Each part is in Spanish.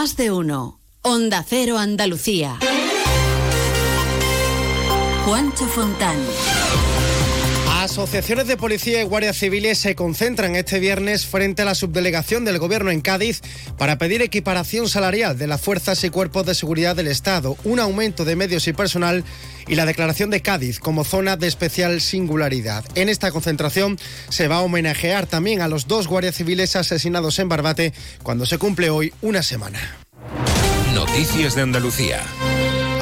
Más de uno. Onda Cero Andalucía. Juancho Fontán. Asociaciones de policía y guardias civiles se concentran este viernes frente a la subdelegación del Gobierno en Cádiz para pedir equiparación salarial de las fuerzas y cuerpos de seguridad del Estado, un aumento de medios y personal y la declaración de Cádiz como zona de especial singularidad. En esta concentración se va a homenajear también a los dos guardias civiles asesinados en Barbate cuando se cumple hoy una semana. Noticias de Andalucía.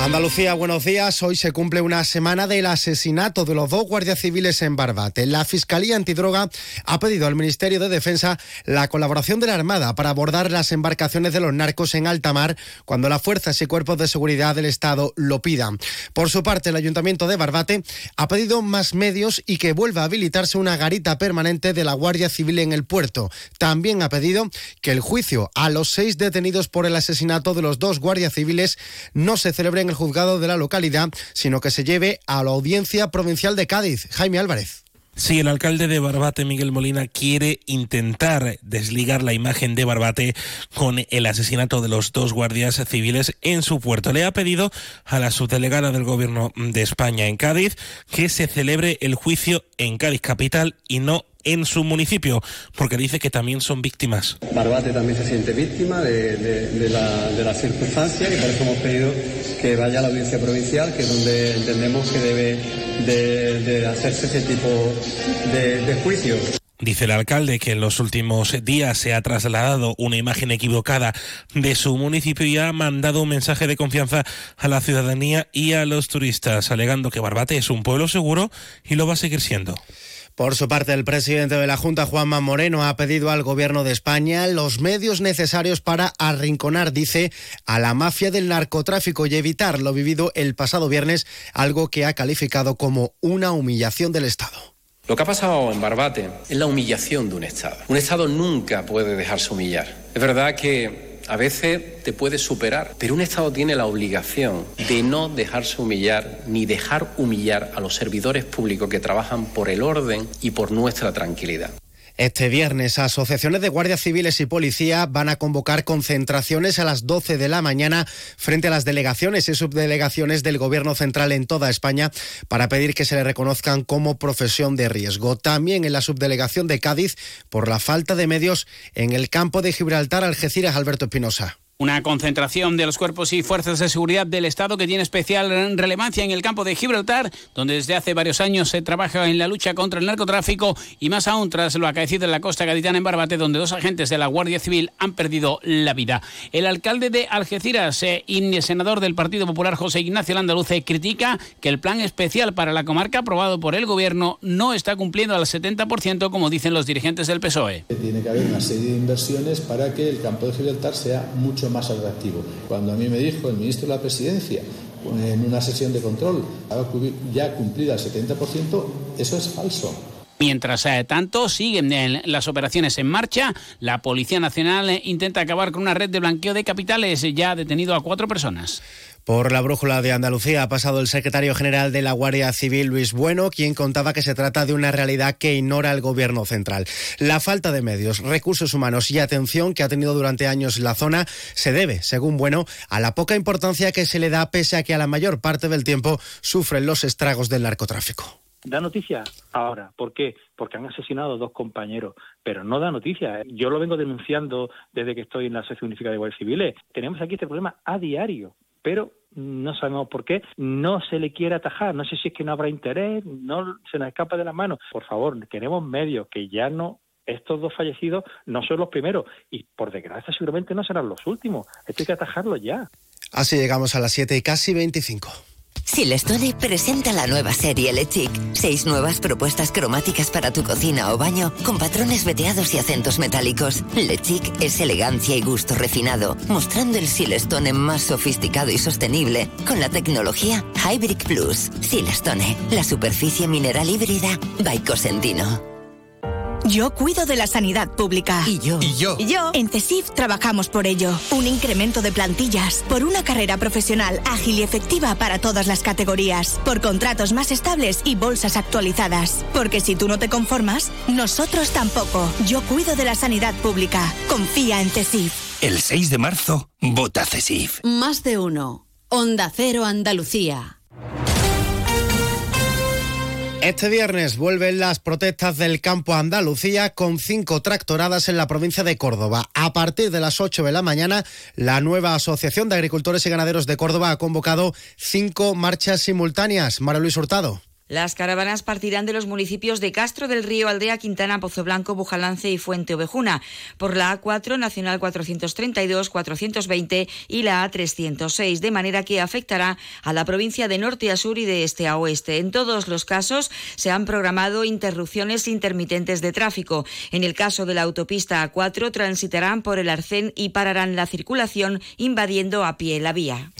Andalucía, buenos días. Hoy se cumple una semana del asesinato de los dos guardias civiles en Barbate. La Fiscalía Antidroga ha pedido al Ministerio de Defensa la colaboración de la Armada para abordar las embarcaciones de los narcos en alta mar cuando las fuerzas y cuerpos de seguridad del Estado lo pidan. Por su parte, el Ayuntamiento de Barbate ha pedido más medios y que vuelva a habilitarse una garita permanente de la Guardia Civil en el puerto. También ha pedido que el juicio a los seis detenidos por el asesinato de los dos guardias civiles no se celebre en el juzgado de la localidad, sino que se lleve a la Audiencia Provincial de Cádiz. Jaime Álvarez. Sí, el alcalde de Barbate, Miguel Molina, quiere intentar desligar la imagen de Barbate con el asesinato de los dos guardias civiles en su puerto. Le ha pedido a la subdelegada del Gobierno de España en Cádiz que se celebre el juicio en Cádiz capital y no en su municipio, porque dice que también son víctimas. Barbate también se siente víctima de, de, de, la, de circunstancias y por eso hemos pedido que vaya a la audiencia provincial, que es donde entendemos que debe de, hacerse ese tipo de, juicios. Dice el alcalde que en los últimos días se ha trasladado una imagen equivocada de su municipio y ha mandado un mensaje de confianza a la ciudadanía y a los turistas, alegando que Barbate es un pueblo seguro y lo va a seguir siendo. Por su parte, el presidente de la Junta, Juanma Moreno, ha pedido al Gobierno de España los medios necesarios para arrinconar, dice, a la mafia del narcotráfico y evitar lo vivido el pasado viernes, algo que ha calificado como una humillación del Estado. Lo que ha pasado en Barbate es la humillación de un Estado. Un Estado nunca puede dejarse humillar. Es verdad que a veces te puede superar, pero un Estado tiene la obligación de no dejarse humillar ni dejar humillar a los servidores públicos que trabajan por el orden y por nuestra tranquilidad. Este viernes, asociaciones de guardias civiles y policía van a convocar concentraciones a las 12 de la mañana frente a las delegaciones y subdelegaciones del Gobierno central en toda España para pedir que se le reconozcan como profesión de riesgo. También en la subdelegación de Cádiz por la falta de medios en el campo de Gibraltar, Algeciras, Alberto Espinosa. Una concentración de los cuerpos y fuerzas de seguridad del Estado que tiene especial relevancia en el campo de Gibraltar, donde desde hace varios años se trabaja en la lucha contra el narcotráfico y más aún tras lo acaecido en la costa gaditana en Barbate, donde dos agentes de la Guardia Civil han perdido la vida. El alcalde de Algeciras eh, y senador del Partido Popular José Ignacio Landaluce critica que el plan especial para la comarca aprobado por el gobierno no está cumpliendo al 70% como dicen los dirigentes del PSOE. Tiene que haber una serie de inversiones para que el campo de Gibraltar sea mucho más atractivo. Cuando a mí me dijo el ministro de la Presidencia en una sesión de control ya cumplida el 70%, eso es falso. Mientras eh, tanto, siguen las operaciones en marcha. La Policía Nacional intenta acabar con una red de blanqueo de capitales. Ya ha detenido a cuatro personas. Por la brújula de Andalucía ha pasado el secretario general de la Guardia Civil, Luis Bueno, quien contaba que se trata de una realidad que ignora el gobierno central. La falta de medios, recursos humanos y atención que ha tenido durante años la zona se debe, según Bueno, a la poca importancia que se le da pese a que a la mayor parte del tiempo sufren los estragos del narcotráfico da noticia ahora. ¿Por qué? Porque han asesinado dos compañeros, pero no da noticia. Yo lo vengo denunciando desde que estoy en la Asociación Unificada de Guardias Civiles. Tenemos aquí este problema a diario pero no sabemos por qué, no se le quiere atajar, no sé si es que no habrá interés, no se nos escapa de las manos. Por favor, queremos medios que ya no estos dos fallecidos no son los primeros y por desgracia seguramente no serán los últimos. Esto hay que atajarlo ya. Así llegamos a las 7 y casi 25. Silestone presenta la nueva serie Le Chic. Seis nuevas propuestas cromáticas para tu cocina o baño con patrones veteados y acentos metálicos. Le Chic es elegancia y gusto refinado, mostrando el Silestone más sofisticado y sostenible con la tecnología Hybrid Plus. Silestone, la superficie mineral híbrida by Cosentino. Yo cuido de la sanidad pública. Y yo. Y yo. Y yo. En CESIF trabajamos por ello. Un incremento de plantillas, por una carrera profesional ágil y efectiva para todas las categorías, por contratos más estables y bolsas actualizadas. Porque si tú no te conformas, nosotros tampoco. Yo cuido de la sanidad pública. Confía en CESIF. El 6 de marzo, vota CESIF. Más de uno. Onda Cero Andalucía. Este viernes vuelven las protestas del campo Andalucía con cinco tractoradas en la provincia de Córdoba. A partir de las 8 de la mañana, la nueva Asociación de Agricultores y Ganaderos de Córdoba ha convocado cinco marchas simultáneas. María Luis Hurtado. Las caravanas partirán de los municipios de Castro del Río, Aldea, Quintana, Pozo Blanco, Bujalance y Fuente Ovejuna, por la A4, Nacional 432, 420 y la A306, de manera que afectará a la provincia de norte a sur y de este a oeste. En todos los casos se han programado interrupciones intermitentes de tráfico. En el caso de la autopista A4, transitarán por el Arcén y pararán la circulación invadiendo a pie la vía.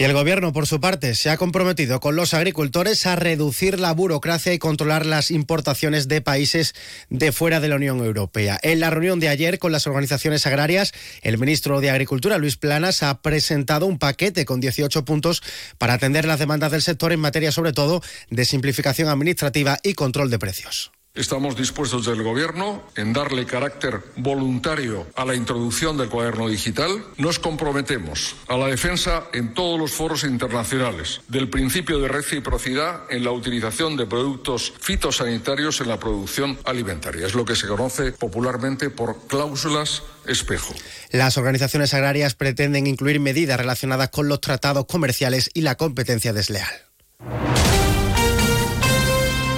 Y el Gobierno, por su parte, se ha comprometido con los agricultores a reducir la burocracia y controlar las importaciones de países de fuera de la Unión Europea. En la reunión de ayer con las organizaciones agrarias, el ministro de Agricultura, Luis Planas, ha presentado un paquete con 18 puntos para atender las demandas del sector en materia, sobre todo, de simplificación administrativa y control de precios. Estamos dispuestos del Gobierno en darle carácter voluntario a la introducción del cuaderno digital. Nos comprometemos a la defensa en todos los foros internacionales del principio de reciprocidad en la utilización de productos fitosanitarios en la producción alimentaria. Es lo que se conoce popularmente por cláusulas espejo. Las organizaciones agrarias pretenden incluir medidas relacionadas con los tratados comerciales y la competencia desleal.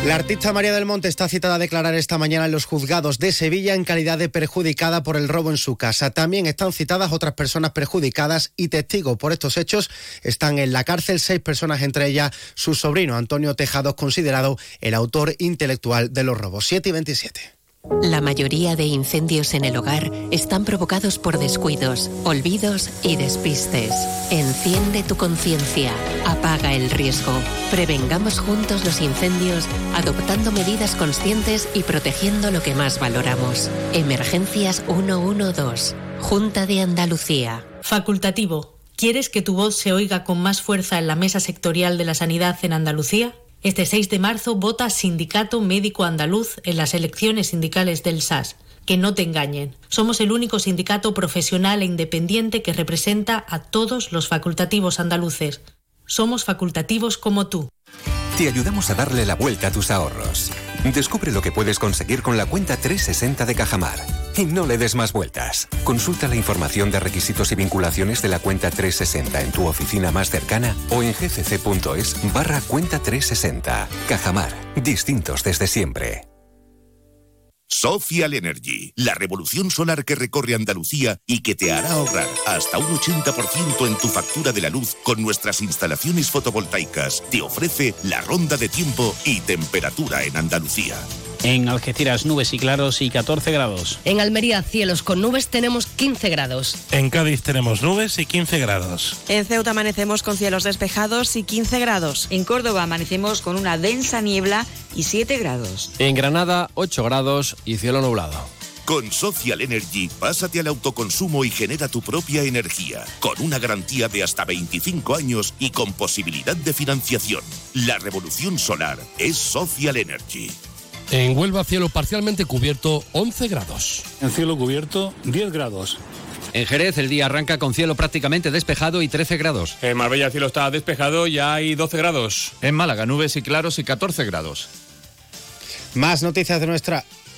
La artista María del Monte está citada a declarar esta mañana en los juzgados de Sevilla en calidad de perjudicada por el robo en su casa. También están citadas otras personas perjudicadas y testigos por estos hechos. Están en la cárcel seis personas, entre ellas su sobrino Antonio Tejados, considerado el autor intelectual de los robos. 7 y 27. La mayoría de incendios en el hogar están provocados por descuidos, olvidos y despistes. Enciende tu conciencia, apaga el riesgo. Prevengamos juntos los incendios adoptando medidas conscientes y protegiendo lo que más valoramos. Emergencias 112, Junta de Andalucía. Facultativo. ¿Quieres que tu voz se oiga con más fuerza en la mesa sectorial de la sanidad en Andalucía? Este 6 de marzo vota Sindicato Médico Andaluz en las elecciones sindicales del SAS. Que no te engañen. Somos el único sindicato profesional e independiente que representa a todos los facultativos andaluces. Somos facultativos como tú. Te ayudamos a darle la vuelta a tus ahorros. Descubre lo que puedes conseguir con la cuenta 360 de Cajamar. Y no le des más vueltas. Consulta la información de requisitos y vinculaciones de la cuenta 360 en tu oficina más cercana o en gcc.es barra cuenta 360. Cajamar. Distintos desde siempre. Social Energy, la revolución solar que recorre Andalucía y que te hará ahorrar hasta un 80% en tu factura de la luz con nuestras instalaciones fotovoltaicas. Te ofrece la ronda de tiempo y temperatura en Andalucía. En Algeciras, nubes y claros y 14 grados. En Almería, cielos con nubes, tenemos 15 grados. En Cádiz tenemos nubes y 15 grados. En Ceuta amanecemos con cielos despejados y 15 grados. En Córdoba amanecemos con una densa niebla y 7 grados. En Granada, 8 grados y cielo nublado. Con Social Energy, pásate al autoconsumo y genera tu propia energía, con una garantía de hasta 25 años y con posibilidad de financiación. La revolución solar es Social Energy. En Huelva, cielo parcialmente cubierto, 11 grados. En cielo cubierto, 10 grados. En Jerez el día arranca con cielo prácticamente despejado y 13 grados. En Marbella el cielo está despejado y hay 12 grados. En Málaga nubes y claros y 14 grados. Más noticias de nuestra...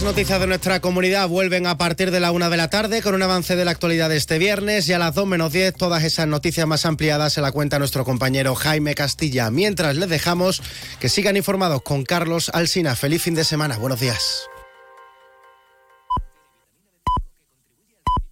Más noticias de nuestra comunidad vuelven a partir de la una de la tarde con un avance de la actualidad de este viernes y a las dos menos diez todas esas noticias más ampliadas se la cuenta nuestro compañero Jaime Castilla. Mientras les dejamos que sigan informados con Carlos Alsina. Feliz fin de semana. Buenos días.